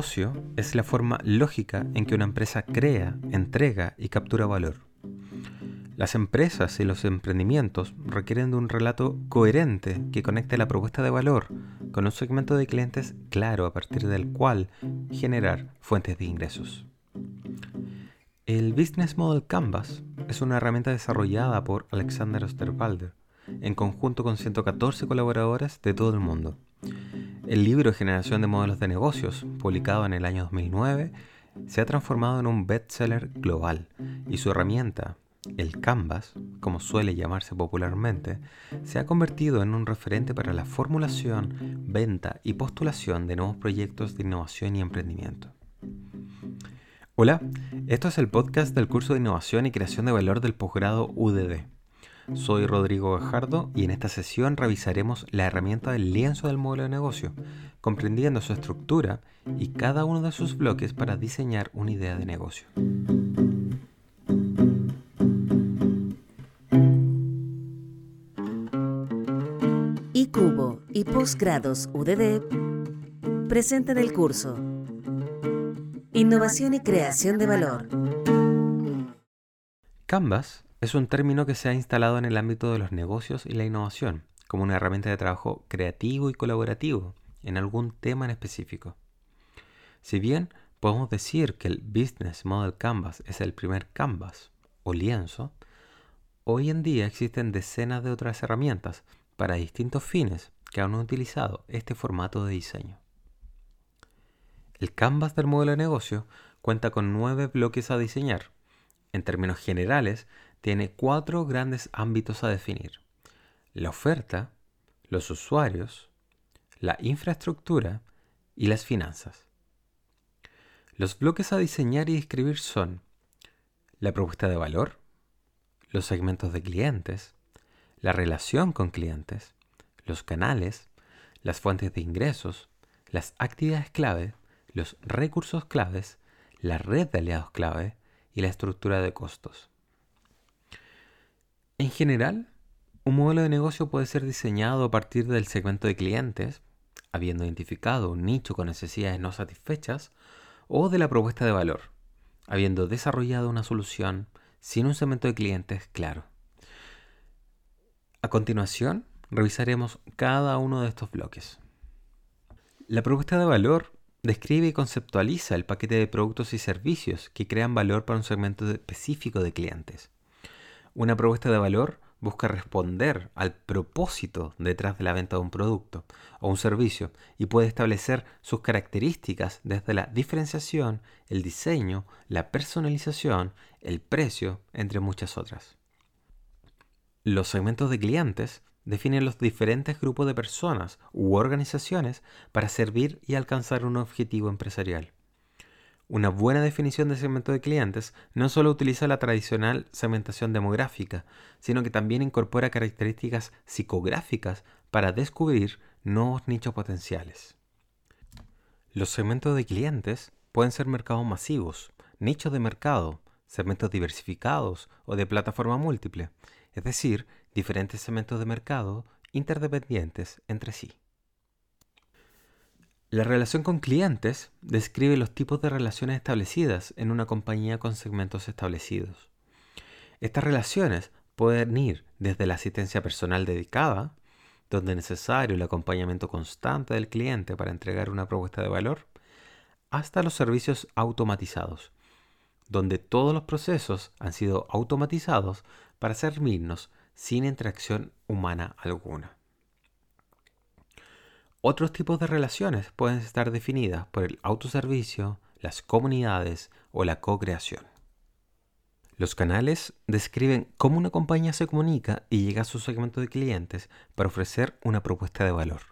negocio es la forma lógica en que una empresa crea, entrega y captura valor. Las empresas y los emprendimientos requieren de un relato coherente que conecte la propuesta de valor con un segmento de clientes claro a partir del cual generar fuentes de ingresos. El Business Model Canvas es una herramienta desarrollada por Alexander Osterwalder en conjunto con 114 colaboradores de todo el mundo. El libro Generación de Modelos de Negocios, publicado en el año 2009, se ha transformado en un bestseller global y su herramienta, el Canvas, como suele llamarse popularmente, se ha convertido en un referente para la formulación, venta y postulación de nuevos proyectos de innovación y emprendimiento. Hola, esto es el podcast del curso de Innovación y Creación de Valor del posgrado UDD. Soy Rodrigo Gajardo y en esta sesión revisaremos la herramienta del lienzo del modelo de negocio, comprendiendo su estructura y cada uno de sus bloques para diseñar una idea de negocio. Y Cubo y Postgrados UDD presentan el curso Innovación y Creación de Valor. Canvas es un término que se ha instalado en el ámbito de los negocios y la innovación, como una herramienta de trabajo creativo y colaborativo en algún tema en específico. Si bien podemos decir que el Business Model Canvas es el primer canvas o lienzo, hoy en día existen decenas de otras herramientas para distintos fines que han utilizado este formato de diseño. El canvas del modelo de negocio cuenta con nueve bloques a diseñar. En términos generales, tiene cuatro grandes ámbitos a definir. La oferta, los usuarios, la infraestructura y las finanzas. Los bloques a diseñar y escribir son la propuesta de valor, los segmentos de clientes, la relación con clientes, los canales, las fuentes de ingresos, las actividades clave, los recursos claves, la red de aliados clave y la estructura de costos. En general, un modelo de negocio puede ser diseñado a partir del segmento de clientes, habiendo identificado un nicho con necesidades no satisfechas, o de la propuesta de valor, habiendo desarrollado una solución sin un segmento de clientes claro. A continuación, revisaremos cada uno de estos bloques. La propuesta de valor describe y conceptualiza el paquete de productos y servicios que crean valor para un segmento específico de clientes. Una propuesta de valor busca responder al propósito detrás de la venta de un producto o un servicio y puede establecer sus características desde la diferenciación, el diseño, la personalización, el precio, entre muchas otras. Los segmentos de clientes definen los diferentes grupos de personas u organizaciones para servir y alcanzar un objetivo empresarial. Una buena definición de segmento de clientes no solo utiliza la tradicional segmentación demográfica, sino que también incorpora características psicográficas para descubrir nuevos nichos potenciales. Los segmentos de clientes pueden ser mercados masivos, nichos de mercado, segmentos diversificados o de plataforma múltiple, es decir, diferentes segmentos de mercado interdependientes entre sí. La relación con clientes describe los tipos de relaciones establecidas en una compañía con segmentos establecidos. Estas relaciones pueden ir desde la asistencia personal dedicada, donde es necesario el acompañamiento constante del cliente para entregar una propuesta de valor, hasta los servicios automatizados, donde todos los procesos han sido automatizados para servirnos sin interacción humana alguna. Otros tipos de relaciones pueden estar definidas por el autoservicio, las comunidades o la co-creación. Los canales describen cómo una compañía se comunica y llega a su segmento de clientes para ofrecer una propuesta de valor.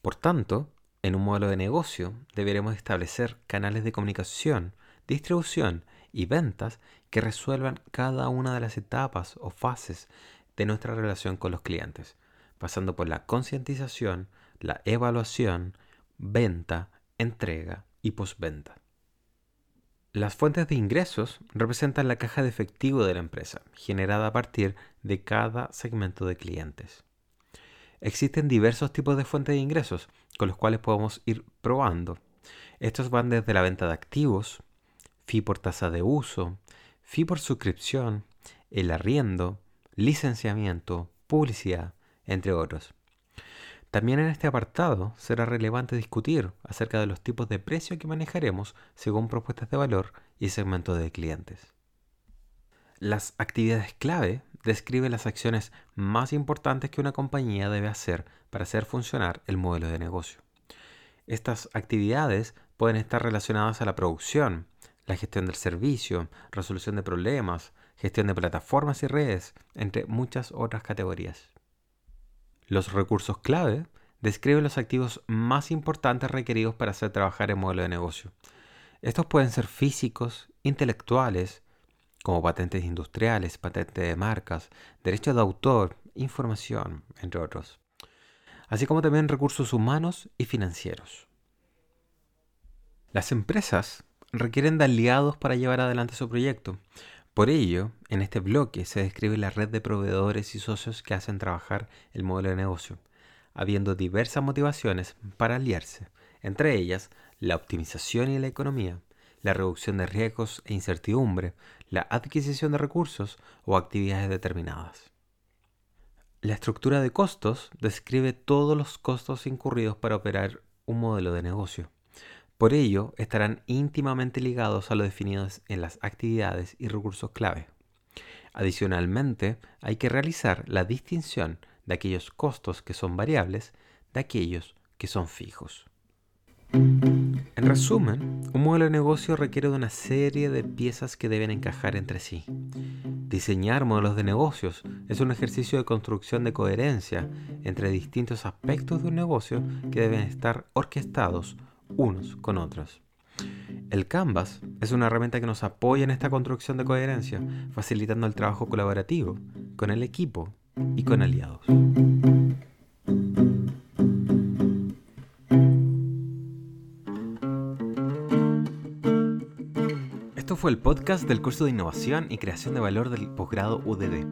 Por tanto, en un modelo de negocio deberemos establecer canales de comunicación, distribución y ventas que resuelvan cada una de las etapas o fases de nuestra relación con los clientes, pasando por la concientización, la evaluación, venta, entrega y postventa. Las fuentes de ingresos representan la caja de efectivo de la empresa, generada a partir de cada segmento de clientes. Existen diversos tipos de fuentes de ingresos con los cuales podemos ir probando. Estos van desde la venta de activos, fee por tasa de uso, fee por suscripción, el arriendo, licenciamiento, publicidad, entre otros. También en este apartado será relevante discutir acerca de los tipos de precio que manejaremos según propuestas de valor y segmentos de clientes. Las actividades clave describen las acciones más importantes que una compañía debe hacer para hacer funcionar el modelo de negocio. Estas actividades pueden estar relacionadas a la producción, la gestión del servicio, resolución de problemas, gestión de plataformas y redes, entre muchas otras categorías. Los recursos clave describen los activos más importantes requeridos para hacer trabajar el modelo de negocio. Estos pueden ser físicos, intelectuales, como patentes industriales, patentes de marcas, derechos de autor, información, entre otros, así como también recursos humanos y financieros. Las empresas requieren de aliados para llevar adelante su proyecto, por ello, en este bloque se describe la red de proveedores y socios que hacen trabajar el modelo de negocio, habiendo diversas motivaciones para aliarse, entre ellas la optimización y la economía, la reducción de riesgos e incertidumbre, la adquisición de recursos o actividades determinadas. La estructura de costos describe todos los costos incurridos para operar un modelo de negocio. Por ello, estarán íntimamente ligados a lo definido en las actividades y recursos clave. Adicionalmente, hay que realizar la distinción de aquellos costos que son variables de aquellos que son fijos. En resumen, un modelo de negocio requiere de una serie de piezas que deben encajar entre sí. Diseñar modelos de negocios es un ejercicio de construcción de coherencia entre distintos aspectos de un negocio que deben estar orquestados unos con otros. El Canvas es una herramienta que nos apoya en esta construcción de coherencia, facilitando el trabajo colaborativo con el equipo y con aliados. Esto fue el podcast del curso de innovación y creación de valor del posgrado UDD.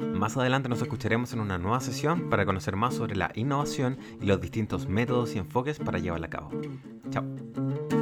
Más adelante nos escucharemos en una nueva sesión para conocer más sobre la innovación y los distintos métodos y enfoques para llevarla a cabo. Chao.